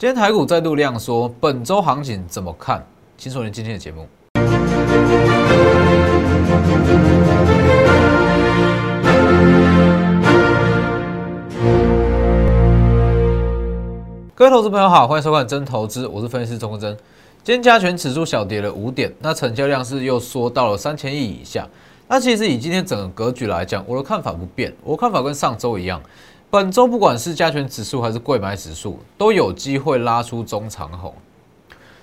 今天台股再度量缩，本周行情怎么看？请收听今天的节目。各位投资朋友好，欢迎收看真投资，我是分析师钟国真。今天加权指数小跌了五点，那成交量是又缩到了三千亿以下。那其实以今天整个格局来讲，我的看法不变，我看法跟上周一样。本周不管是加权指数还是贵买指数，都有机会拉出中长红。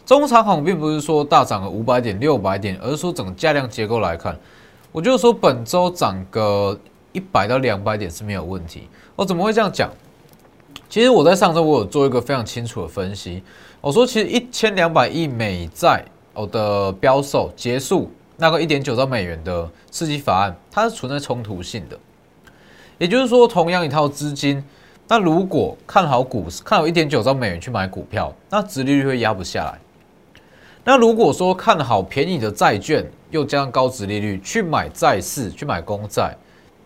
中长红并不是说大涨了五百点、六百点，而是说整个价量结构来看，我就说本周涨个一百到两百点是没有问题。我怎么会这样讲？其实我在上周我有做一个非常清楚的分析，我说其实一千两百亿美债我的标售结束，那个一点九兆美元的刺激法案，它是存在冲突性的。也就是说，同样一套资金，那如果看好股市，看好一点九兆美元去买股票，那殖利率会压不下来。那如果说看好便宜的债券，又加上高殖利率去买债市，去买公债，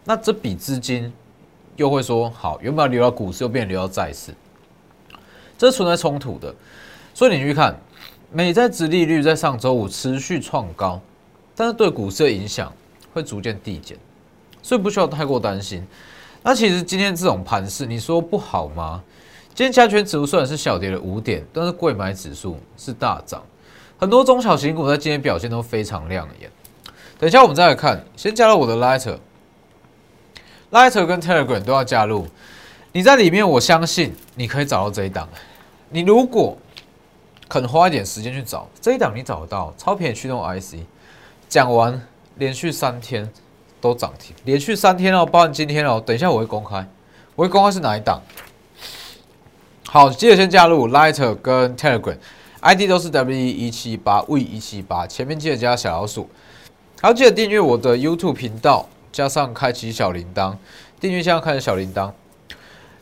那这笔资金又会说好，原本流到股市，又变流到债市，这是存在冲突的。所以你去看，美债殖利率在上周五持续创高，但是对股市的影响会逐渐递减。所以不需要太过担心。那其实今天这种盘势，你说不好吗？今天加权指数虽然是小跌了五点，但是贵买指数是大涨，很多中小型股在今天表现都非常亮眼。等一下我们再来看，先加入我的 Lighter，Lighter 跟 Telegram 都要加入。你在里面，我相信你可以找到这一档。你如果肯花一点时间去找这一档，你找得到超便宜驱动 IC。讲完，连续三天。都涨停，连续三天哦，包含今天哦。等一下我会公开，我会公开是哪一档。好，记得先加入 Lighter 跟 Telegram，ID 都是 WE 一七八 V 一七八，前面记得加小老鼠。还要记得订阅我的 YouTube 频道，加上开启小铃铛，订阅加上开启小铃铛，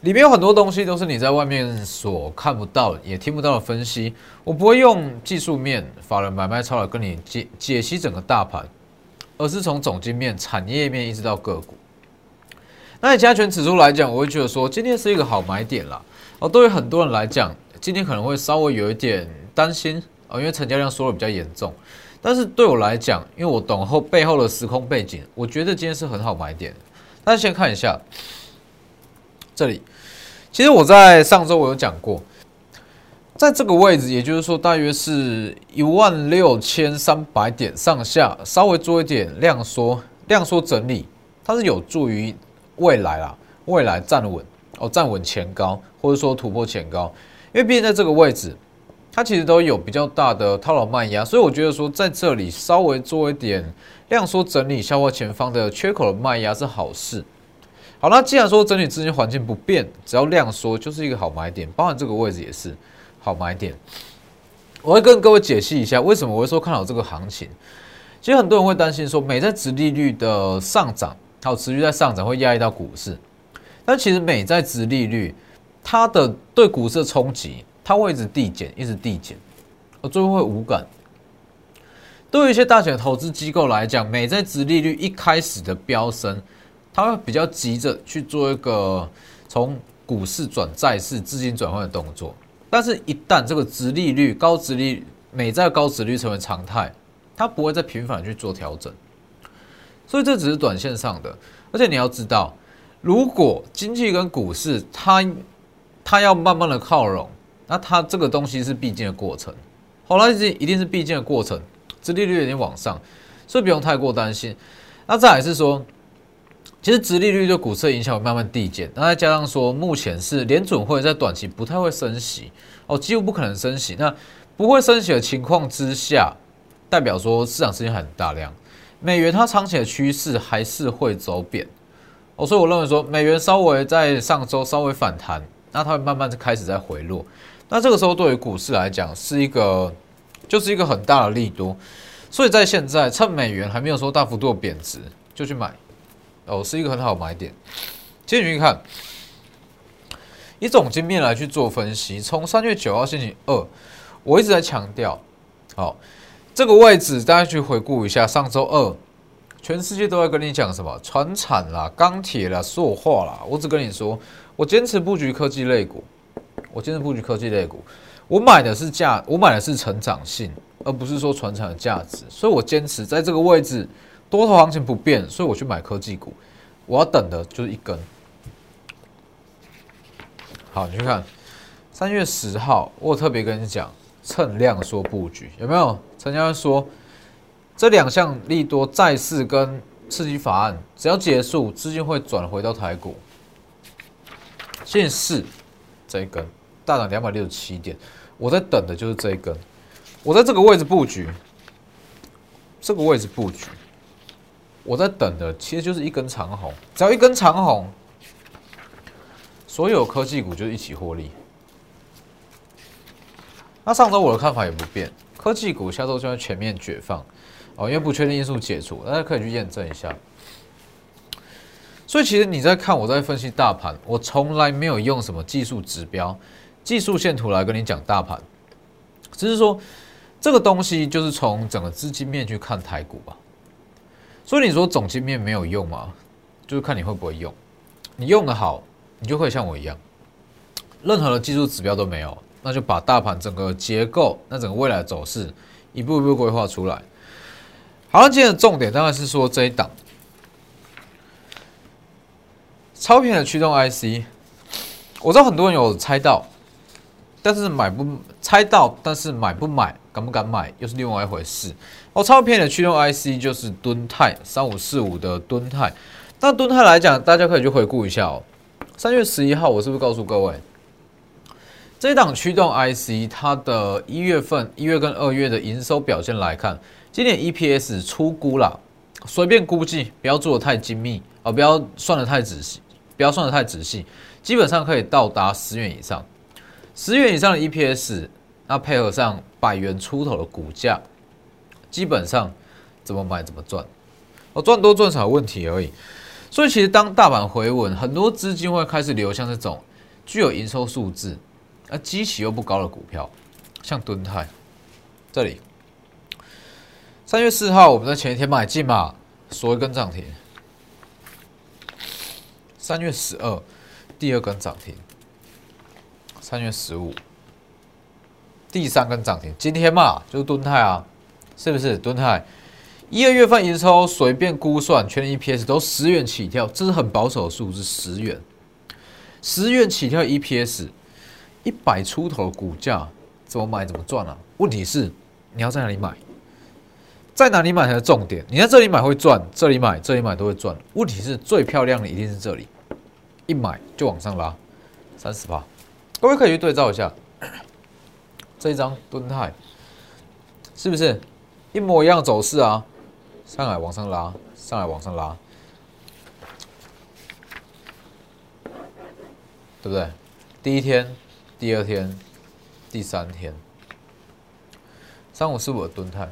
里面有很多东西都是你在外面所看不到也听不到的分析。我不会用技术面、法人买卖操来跟你解解析整个大盘。而是从总经面、产业面一直到个股。那以加权指数来讲，我会觉得说今天是一个好买点啦。哦，对于很多人来讲，今天可能会稍微有一点担心哦，因为成交量缩的比较严重。但是对我来讲，因为我懂后背后的时空背景，我觉得今天是很好买点。那先看一下这里，其实我在上周我有讲过。在这个位置，也就是说，大约是一万六千三百点上下，稍微做一点量缩、量缩整理，它是有助于未来啦，未来站稳哦，站稳前高，或者说突破前高。因为毕竟在这个位置，它其实都有比较大的套牢卖压，所以我觉得说在这里稍微做一点量缩整理，消化前方的缺口的卖压是好事。好，那既然说整体资金环境不变，只要量缩就是一个好买点，包含这个位置也是。好买点，我会跟各位解析一下为什么我会说看好这个行情。其实很多人会担心说，美债殖利率的上涨，还有持续在上涨会压抑到股市。但其实美债殖利率它的对股市的冲击，它会一直递减，一直递减，而最后会无感。对于一些大型的投资机构来讲，美债殖利率一开始的飙升，它会比较急着去做一个从股市转债市资金转换的动作。但是，一旦这个殖利率高，殖利美债高殖率成为常态，它不会再频繁去做调整，所以这只是短线上的。而且你要知道，如果经济跟股市它它要慢慢的靠拢，那它这个东西是必经的过程。好了，这一定是必经的过程，殖利率有点往上，所以不用太过担心。那再来是说。其实，殖利率对股市的影响会慢慢递减。那再加上说，目前是联准会在短期不太会升息哦，几乎不可能升息。那不会升息的情况之下，代表说市场资金很大量，美元它长期的趋势还是会走贬哦。所以我认为说，美元稍微在上周稍微反弹，那它会慢慢开始在回落。那这个时候对于股市来讲，是一个就是一个很大的利多。所以在现在趁美元还没有说大幅度贬值，就去买。哦，是一个很好买点。接续看，以总经面来去做分析。从三月九号星期二，我一直在强调，好，这个位置大家去回顾一下。上周二，全世界都在跟你讲什么？船产啦、钢铁啦、塑化啦。我只跟你说，我坚持布局科技类股。我坚持布局科技类股，我买的是价，我买的是成长性，而不是说传产的价值，所以我坚持在这个位置，多头行情不变，所以我去买科技股，我要等的就是一根。好，你去看三月十号，我特别跟你讲，趁量说布局，有没有？成交说这两项利多再次跟刺激法案，只要结束，资金会转回到台股。现四这一根大涨两百六十七点，我在等的就是这一根，我在这个位置布局，这个位置布局，我在等的其实就是一根长红，只要一根长红，所有科技股就一起获利。那上周我的看法也不变，科技股下周就要全面解放哦，因为不确定因素解除，大家可以去验证一下。所以其实你在看我在分析大盘，我从来没有用什么技术指标、技术线图来跟你讲大盘，只是说这个东西就是从整个资金面去看台股吧。所以你说总金面没有用吗？就是看你会不会用。你用的好，你就会像我一样，任何的技术指标都没有，那就把大盘整个结构、那整个未来的走势一步一步规划出来。好像，今天的重点当然是说这一档。超频的驱动 IC，我知道很多人有猜到，但是买不猜到，但是买不买，敢不敢买，又是另外一回事。哦，超便宜的驱动 IC 就是敦泰三五四五的敦泰。那敦泰来讲，大家可以去回顾一下哦。三月十一号，我是不是告诉各位，这一档驱动 IC 它的一月份、一月跟二月的营收表现来看，今年 EPS 出估了，随便估计，不要做的太精密啊，不要算的太仔细。不要算的太仔细，基本上可以到达十元以上，十元以上的 EPS，那配合上百元出头的股价，基本上怎么买怎么赚，我赚多赚少问题而已。所以其实当大盘回稳，很多资金会开始流向这种具有营收数字，而基期又不高的股票，像敦泰这里，三月四号我们在前一天买进嘛，所一根涨停。三月十二，第二根涨停；三月十五，第三根涨停。今天嘛，就是敦泰啊，是不是？敦泰一二月份营收随便估算，全年 EPS 都十元起跳，这是很保守的数字，十元，十元起跳 EPS，一百出头股价，怎么买怎么赚啊？问题是你要在哪里买？在哪里买才是重点？你在这里买会赚，这里买这里买都会赚。问题是最漂亮的一定是这里。一买就往上拉，三十八，各位可以去对照一下，这一张吨泰是不是一模一样走势啊？上来往上拉，上来往上拉，对不对？第一天、第二天、第三天，三五四五的吨泰，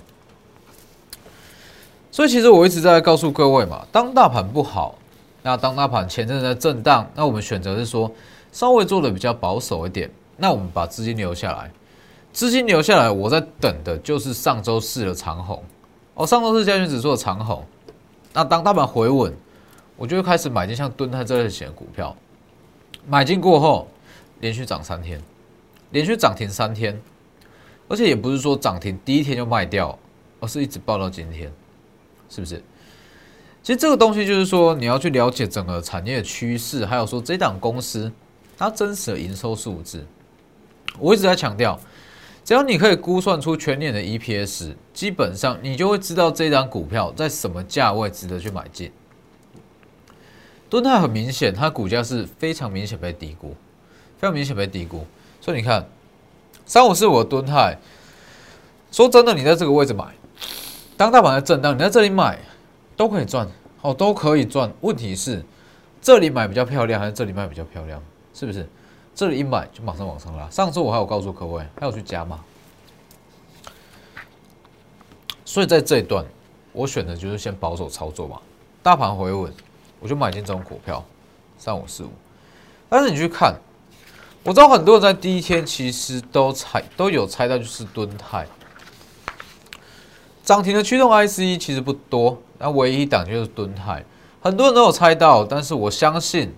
所以其实我一直在告诉各位嘛，当大盘不好。那当大盘前阵在震荡，那我们选择是说稍微做的比较保守一点。那我们把资金留下来，资金留下来，我在等的就是上周四的长虹。哦，上周四加权指数的长虹。那当大盘回稳，我就会开始买进像敦泰这类型的股票。买进过后，连续涨三天，连续涨停三天，而且也不是说涨停第一天就卖掉，而是一直报到今天，是不是？其实这个东西就是说，你要去了解整个产业趋势，还有说这档公司它真实的营收数字。我一直在强调，只要你可以估算出全年的 EPS，基本上你就会知道这张股票在什么价位值得去买进。敦泰很明显，它股价是非常明显被低估，非常明显被低估。所以你看，三五四五的敦泰，说真的，你在这个位置买，当大盘在震荡，你在这里买。都可以赚，哦，都可以赚。问题是，这里买比较漂亮，还是这里卖比较漂亮？是不是？这里一买就马上往上拉。上次我还有告诉各位，还有去加码。所以在这一段，我选的就是先保守操作嘛。大盘回稳，我就买进这种股票，三五四五。但是你去看，我知道很多人在第一天其实都猜都有猜到，就是敦泰涨停的驱动 IC 其实不多。那唯一一档就是敦泰，很多人都有猜到，但是我相信，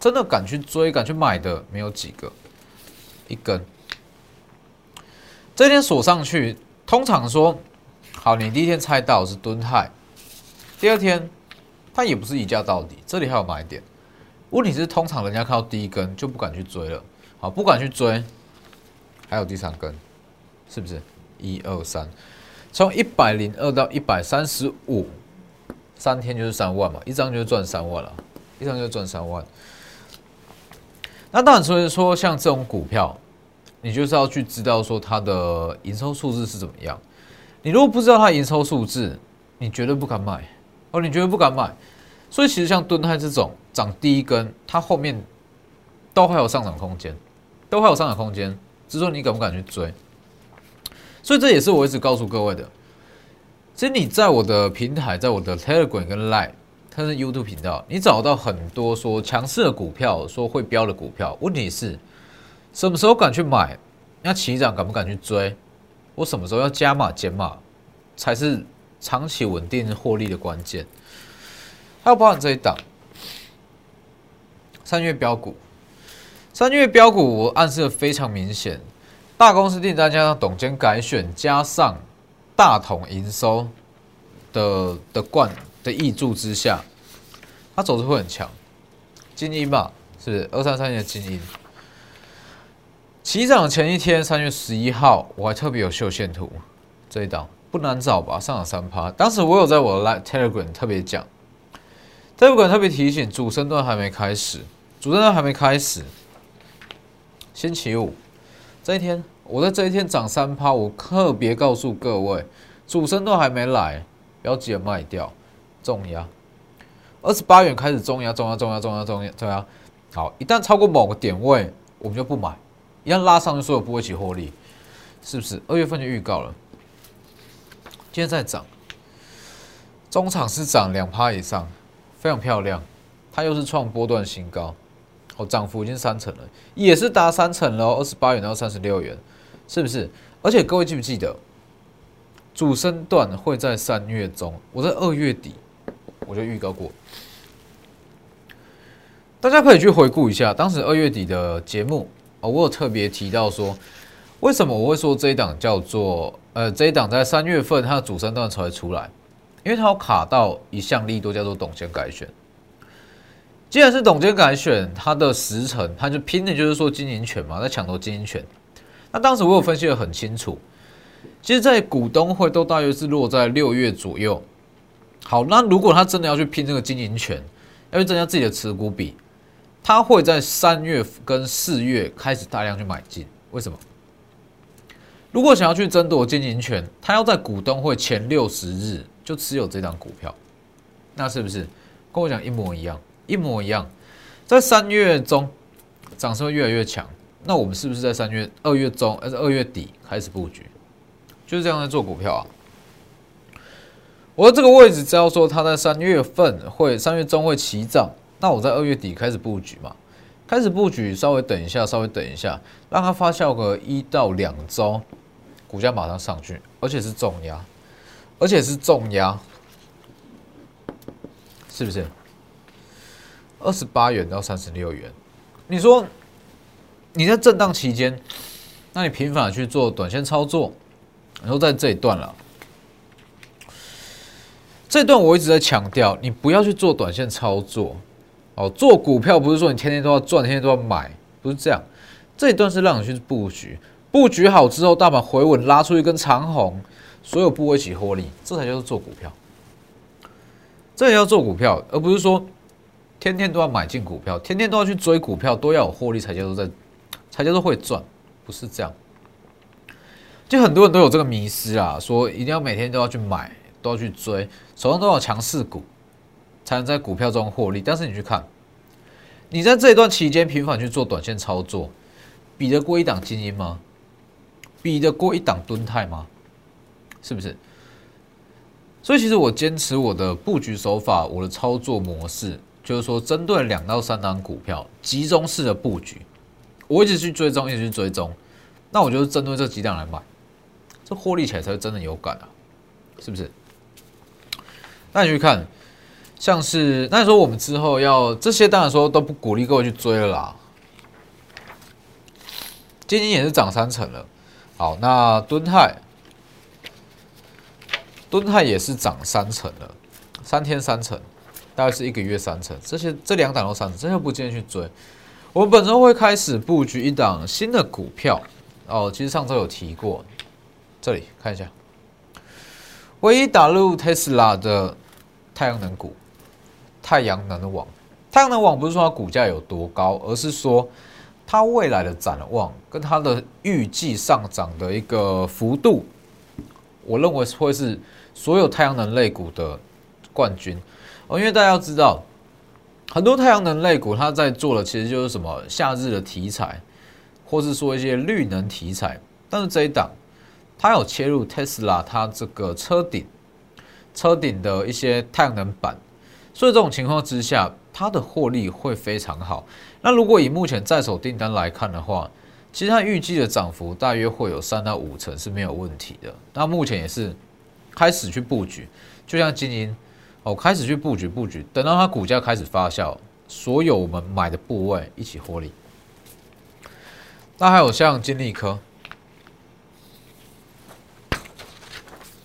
真的敢去追、敢去买的没有几个。一根，这天锁上去，通常说好，你第一天猜到是蹲泰，第二天它也不是一价到底，这里还有买点。问题是通常人家看到第一根就不敢去追了，好，不敢去追，还有第三根，是不是？一二三，从一百零二到一百三十五，三天就是三万嘛，一张就赚三万了，一张就赚三万。那当然，所以说像这种股票，你就是要去知道说它的营收数字是怎么样。你如果不知道它营收数字，你绝对不敢买哦，你绝对不敢买。所以其实像敦泰这种涨第一根，它后面都还有上涨空间，都还有上涨空间，只是说你敢不敢去追。所以这也是我一直告诉各位的。其实你在我的平台，在我的 Telegram 跟 Line。它是 YouTube 频道，你找到很多说强势的股票，说会标的股票。问题是，什么时候敢去买？那起涨敢不敢去追？我什么时候要加码减码，才是长期稳定获利的关键。还有包含这一档，三月标股，三月标股我暗示的非常明显，大公司订单加上董监改选，加上大统营收的的冠。的益助之下，它走势会很强。精英吧，是二三三年的精英。起涨前一天，三月十一号，我还特别有秀线图，这一档不难找吧？上涨三趴。当时我有在我的 Telegram 特别讲，Telegram 特别提醒，主升段还没开始，主升段还没开始。星期五这一天，我在这一天涨三趴，我特别告诉各位，主升段还没来，不要急着卖掉。重压，二十八元开始重压，重压，重压，重压，重压，重压。好，一旦超过某个点位，我们就不买。一旦拉上去，所有不会起获利，是不是？二月份就预告了，今天在涨，中场是涨两趴以上，非常漂亮。它又是创波段新高，哦，涨幅已经三成了，也是达三成了。二十八元到三十六元，是不是？而且各位记不记得，主升段会在三月中，我在二月底。我就预告过，大家可以去回顾一下当时二月底的节目啊，我有特别提到说，为什么我会说这一档叫做呃这一档在三月份它的主升段才会出来，因为它有卡到一项利多叫做董监改选。既然是董监改选，它的时辰它就拼的就是说经营权嘛，在抢夺经营权。那当时我有分析的很清楚，其实，在股东会都大约是落在六月左右。好，那如果他真的要去拼这个经营权，要去增加自己的持股比，他会在三月跟四月开始大量去买进。为什么？如果想要去争夺经营权，他要在股东会前六十日就持有这张股票，那是不是跟我讲一模一样？一模一样，在三月中涨势会越来越强，那我们是不是在三月、二月中还是二月底开始布局？就是这样在做股票啊。我这个位置，只要说它在三月份会三月中会起涨，那我在二月底开始布局嘛，开始布局，稍微等一下，稍微等一下，让它发酵个一到两周，股价马上上去，而且是重压，而且是重压，是不是？二十八元到三十六元，你说你在震荡期间，那你频繁去做短线操作，然后在这一段了。这段我一直在强调，你不要去做短线操作，哦，做股票不是说你天天都要赚，天天都要买，不是这样。这一段是让你去布局，布局好之后，大盘回稳拉出一根长红，所有部位一起获利，这才叫做做股票。这也要做股票，而不是说天天都要买进股票，天天都要去追股票，都要有获利才叫做在，才叫做会赚，不是这样。就很多人都有这个迷失啊，说一定要每天都要去买。都要去追，手上都有强势股，才能在股票中获利。但是你去看，你在这一段期间频繁去做短线操作，比得过一档精英吗？比得过一档吨泰吗？是不是？所以其实我坚持我的布局手法，我的操作模式，就是说针对两到三档股票集中式的布局，我一直去追踪，一直去追踪，那我就是针对这几档来买，这获利起来才会真的有感啊，是不是？那你去看，像是那你说我们之后要这些，当然说都不鼓励各位去追了啦。今天也是涨三成了。好，那敦泰，敦泰也是涨三成了，三天三成，大概是一个月三成。这些这两档都三成，这些不建议去追。我本周会开始布局一档新的股票哦，其实上周有提过，这里看一下，唯一打入特斯拉的太阳能股，太阳能网。太阳能网不是说它股价有多高，而是说它未来的展望跟它的预计上涨的一个幅度，我认为会是所有太阳能类股的冠军哦。因为大家要知道，很多太阳能类股它在做的其实就是什么夏日的题材，或是说一些绿能题材，但是这一档它有切入特斯拉它这个车顶车顶的一些太阳能板，所以这种情况之下。它的获利会非常好。那如果以目前在手订单来看的话，其实它预计的涨幅大约会有三到五成是没有问题的。那目前也是开始去布局，就像金鹰哦，开始去布局布局，等到它股价开始发酵，所有我们买的部位一起获利。那还有像金利科，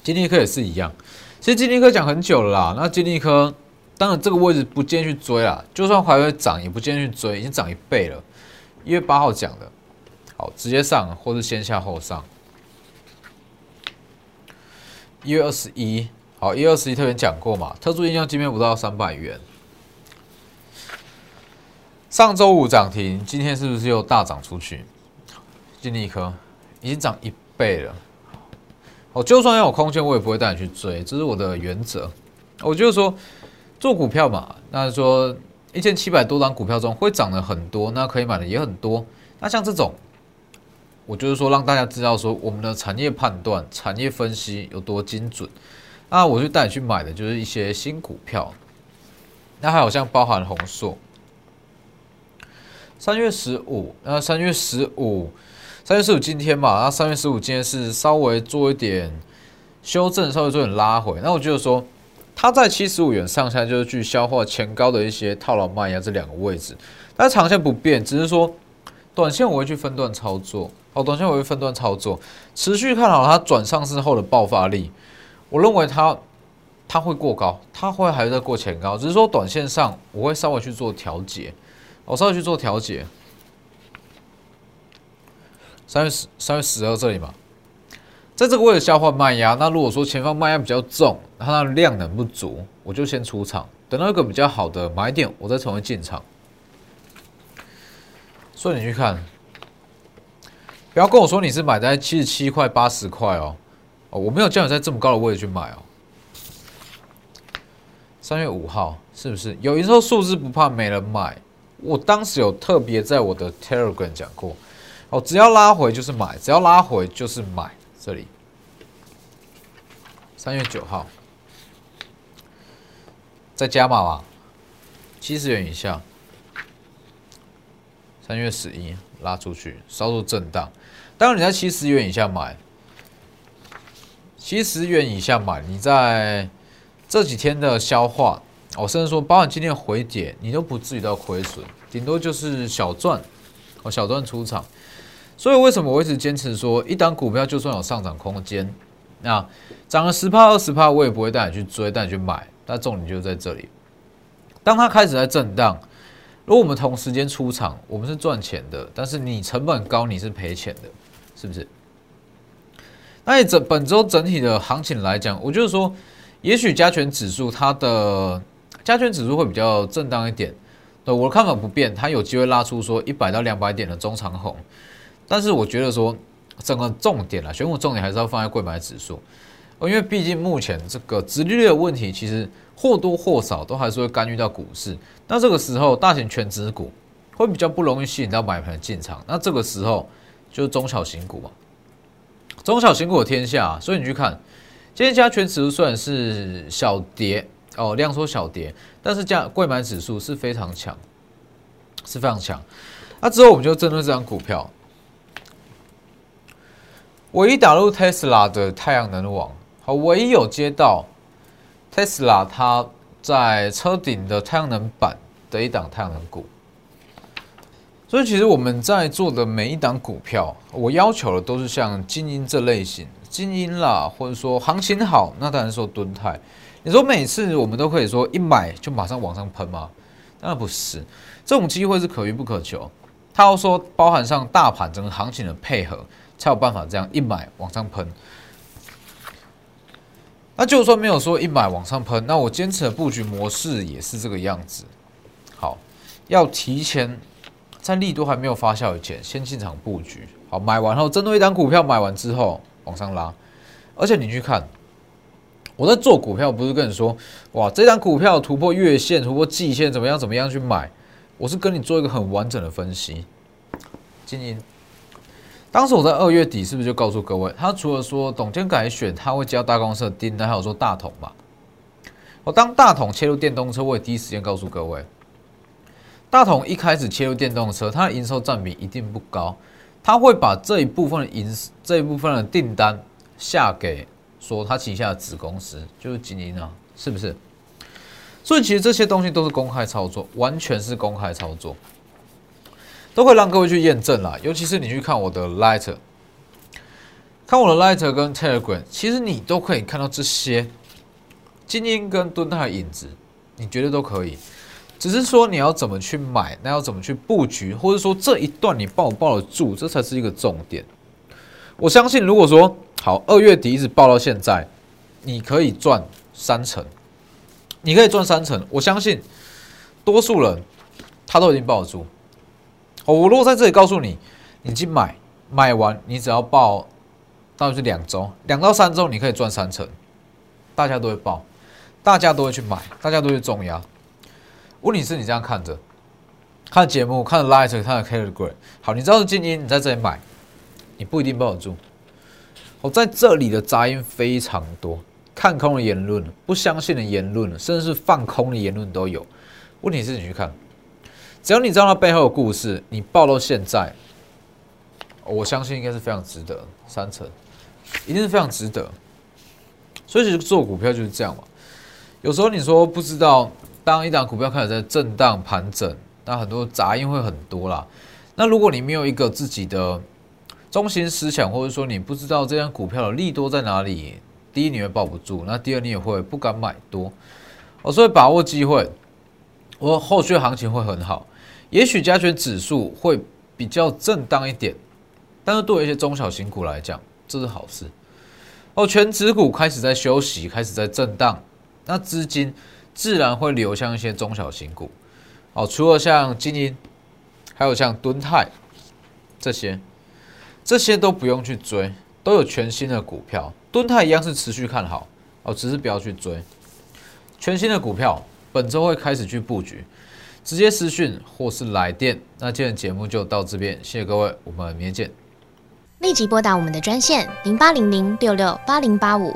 金利科也是一样。其实金利科讲很久了啦，那金利科。当然，这个位置不建议去追啊，就算还会涨，也不建议去追，已经涨一倍了。一月八号讲的，好，直接上或是先下后上。一月二十一，好，一月二十一特别讲过嘛，特殊印象今天不到三百元。上周五涨停，今天是不是又大涨出去？金立科已经涨一倍了。哦，就算要有空间，我也不会带你去追，这是我的原则。我就是说。做股票嘛，那说一千七百多张股票中会涨的很多，那可以买的也很多。那像这种，我就是说让大家知道说我们的产业判断、产业分析有多精准。那我就带你去买的就是一些新股票。那还有像包含红硕，三月十五，那三月十五，三月十五今天嘛，那三月十五今天是稍微做一点修正，稍微做点拉回。那我觉得说。它在七十五元上下就是去消化前高的一些套牢卖压这两个位置，但长线不变，只是说短线我会去分段操作，哦，短线我会分段操作，持续看好它转上市后的爆发力，我认为它它会过高，它会还在过前高，只是说短线上我会稍微去做调节，我稍微去做调节，三月十三月十二这里嘛。在这个位置消化卖压，那如果说前方卖压比较重，它的量能不足，我就先出场，等到一个比较好的买点，我再重新进场。所以你去看，不要跟我说你是买在七十七块、八十块哦，哦，我没有叫你在这么高的位置去买哦。三月五号是不是有营收数字不怕没人买？我当时有特别在我的 Telegram 讲过，哦，只要拉回就是买，只要拉回就是买。这里，三月九号再加码吧，七十元以下。三月十一拉出去，稍作震荡。当然你在七十元以下买，七十元以下买，你在这几天的消化，我甚至说，包含今天回跌，你都不至于到亏损，顶多就是小赚，哦，小赚出场。所以为什么我一直坚持说，一档股票就算有上涨空间，那涨了十帕二十帕，我也不会带你去追，带你去买。但重点就在这里，当它开始在震荡，如果我们同时间出场，我们是赚钱的，但是你成本高，你是赔钱的，是不是？那整本周整体的行情来讲，我就是说，也许加权指数它的加权指数会比较震荡一点，对我的看法不变，它有机会拉出说一百到两百点的中长红。但是我觉得说，整个重点啊，选股重点还是要放在贵买指数，因为毕竟目前这个殖利率的问题，其实或多或少都还是会干预到股市。那这个时候，大型全值股会比较不容易吸引到买盘进场。那这个时候就是中小型股嘛，中小型股的天下。所以你去看，今天加权指数虽然是小跌哦，量缩小跌，但是加贵买指数是非常强，是非常强。那之后我们就针对这张股票。唯一打入特斯拉的太阳能网，好，唯一有接到特斯拉它在车顶的太阳能板的一档太阳能股，所以其实我们在做的每一档股票，我要求的都是像精英这类型，精英啦，或者说行情好，那当然说蹲泰。你说每次我们都可以说一买就马上往上喷吗？当然不是，这种机会是可遇不可求。他要说包含上大盘整个行情的配合，才有办法这样一买往上喷。那就算没有说一买往上喷，那我坚持的布局模式也是这个样子。好，要提前在利多还没有发酵以前，先进场布局。好，买完后，针对一单股票买完之后往上拉。而且你去看，我在做股票，不是跟你说，哇，这张股票突破月线、突破季线，怎么样怎么样去买？我是跟你做一个很完整的分析。精英。当时我在二月底是不是就告诉各位，他除了说董监改选，他会交大公司的订单，还有说大统嘛？我当大统切入电动车，我也第一时间告诉各位，大统一开始切入电动车，它的营收占比一定不高，他会把这一部分的营这一部分的订单下给说他旗下的子公司，就是精英啊，是不是？所以其实这些东西都是公开操作，完全是公开操作。都会让各位去验证啦，尤其是你去看我的 Lighter，看我的 Lighter 跟 Telegram，其实你都可以看到这些精英跟蹲泰的影子，你觉得都可以，只是说你要怎么去买，那要怎么去布局，或者说这一段你抱不抱得住，这才是一个重点。我相信，如果说好二月底一直抱到现在，你可以赚三成，你可以赚三成，我相信多数人他都已经抱得住。我如果在这里告诉你，你去买，买完你只要报，大概是两周，两到三周你可以赚三成，大家都会报，大家都会去买，大家都会重压。问题是你这样看着，看节目，看 Light，看 c a r e g r a 好，你知道是静音，你在这里买，你不一定抱得住。我在这里的杂音非常多，看空的言论，不相信的言论，甚至是放空的言论都有。问题是你去看。只要你知道它背后的故事，你报到现在，我相信应该是非常值得三成，一定是非常值得。所以其实做股票就是这样嘛。有时候你说不知道，当一档股票开始在震荡盘整，那很多杂音会很多啦。那如果你没有一个自己的中心思想，或者说你不知道这张股票的利多在哪里，第一你会抱不住，那第二你也会不敢买多。哦，所以把握机会，我后续行情会很好。也许加权指数会比较震荡一点，但是对一些中小型股来讲，这是好事。哦，全指股开始在休息，开始在震荡，那资金自然会流向一些中小型股。哦，除了像金鹰，还有像敦泰这些，这些都不用去追，都有全新的股票。敦泰一样是持续看好，哦，只是不要去追。全新的股票本周会开始去布局。直接私讯或是来电，那今天的节目就到这边，谢谢各位，我们明天见。立即拨打我们的专线零八零零六六八零八五